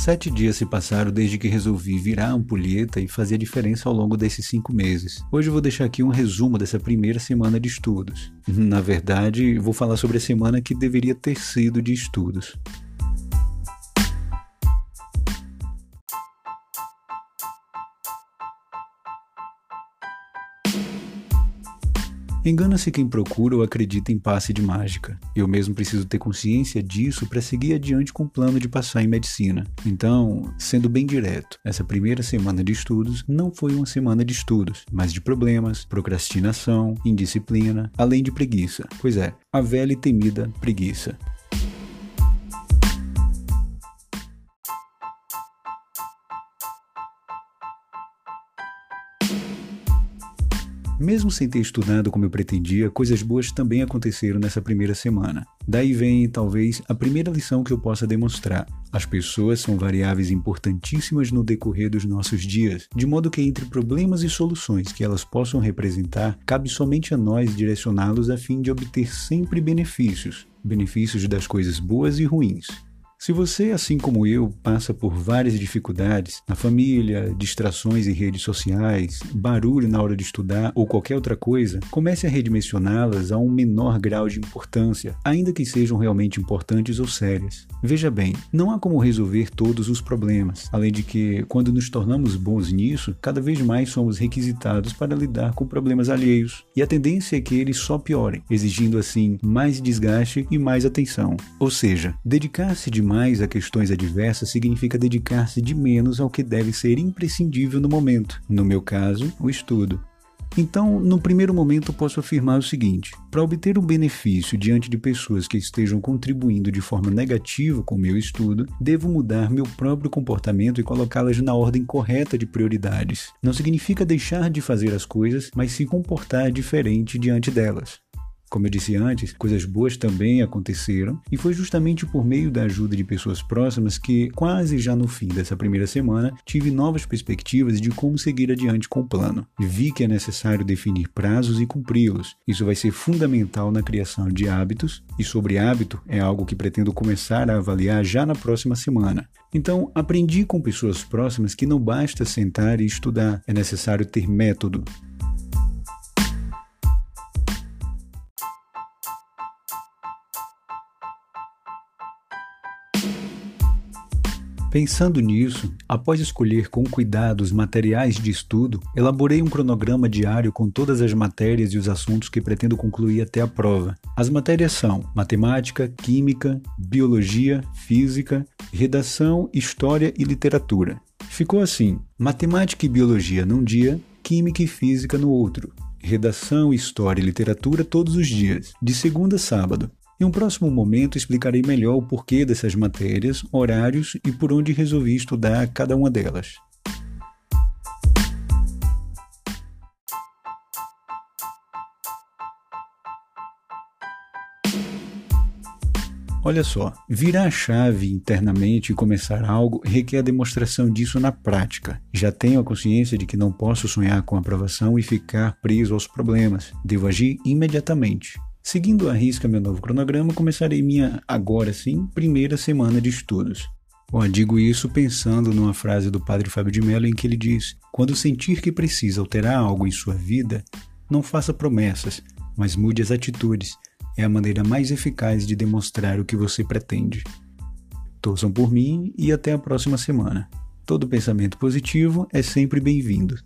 Sete dias se passaram desde que resolvi virar ampulheta e fazer diferença ao longo desses cinco meses. Hoje eu vou deixar aqui um resumo dessa primeira semana de estudos. Na verdade, vou falar sobre a semana que deveria ter sido de estudos. Engana-se quem procura ou acredita em passe de mágica. Eu mesmo preciso ter consciência disso para seguir adiante com o plano de passar em medicina. Então, sendo bem direto, essa primeira semana de estudos não foi uma semana de estudos, mas de problemas, procrastinação, indisciplina, além de preguiça. Pois é, a velha e temida preguiça. Mesmo sem ter estudado como eu pretendia, coisas boas também aconteceram nessa primeira semana. Daí vem, talvez, a primeira lição que eu possa demonstrar. As pessoas são variáveis importantíssimas no decorrer dos nossos dias, de modo que entre problemas e soluções que elas possam representar, cabe somente a nós direcioná-los a fim de obter sempre benefícios, benefícios das coisas boas e ruins. Se você, assim como eu, passa por várias dificuldades na família, distrações em redes sociais, barulho na hora de estudar ou qualquer outra coisa, comece a redimensioná-las a um menor grau de importância, ainda que sejam realmente importantes ou sérias. Veja bem, não há como resolver todos os problemas, além de que, quando nos tornamos bons nisso, cada vez mais somos requisitados para lidar com problemas alheios, e a tendência é que eles só piorem, exigindo assim mais desgaste e mais atenção. Ou seja, dedicar-se de mais a questões adversas significa dedicar-se de menos ao que deve ser imprescindível no momento, no meu caso, o estudo. Então, no primeiro momento, posso afirmar o seguinte: para obter um benefício diante de pessoas que estejam contribuindo de forma negativa com o meu estudo, devo mudar meu próprio comportamento e colocá-las na ordem correta de prioridades. Não significa deixar de fazer as coisas, mas se comportar diferente diante delas. Como eu disse antes, coisas boas também aconteceram, e foi justamente por meio da ajuda de pessoas próximas que, quase já no fim dessa primeira semana, tive novas perspectivas de como seguir adiante com o plano. Vi que é necessário definir prazos e cumpri-los. Isso vai ser fundamental na criação de hábitos, e sobre hábito é algo que pretendo começar a avaliar já na próxima semana. Então, aprendi com pessoas próximas que não basta sentar e estudar, é necessário ter método. Pensando nisso, após escolher com cuidado os materiais de estudo, elaborei um cronograma diário com todas as matérias e os assuntos que pretendo concluir até a prova. As matérias são matemática, química, biologia, física, redação, história e literatura. Ficou assim: matemática e biologia num dia, química e física no outro. Redação, história e literatura todos os dias, de segunda a sábado. Em um próximo momento explicarei melhor o porquê dessas matérias, horários e por onde resolvi estudar cada uma delas. Olha só, virar a chave internamente e começar algo requer a demonstração disso na prática. Já tenho a consciência de que não posso sonhar com aprovação e ficar preso aos problemas. Devo agir imediatamente. Seguindo a risca meu novo cronograma, começarei minha, agora sim, primeira semana de estudos. Bom, digo isso pensando numa frase do padre Fábio de Mello em que ele diz: Quando sentir que precisa alterar algo em sua vida, não faça promessas, mas mude as atitudes. É a maneira mais eficaz de demonstrar o que você pretende. Torçam por mim e até a próxima semana. Todo pensamento positivo é sempre bem-vindo.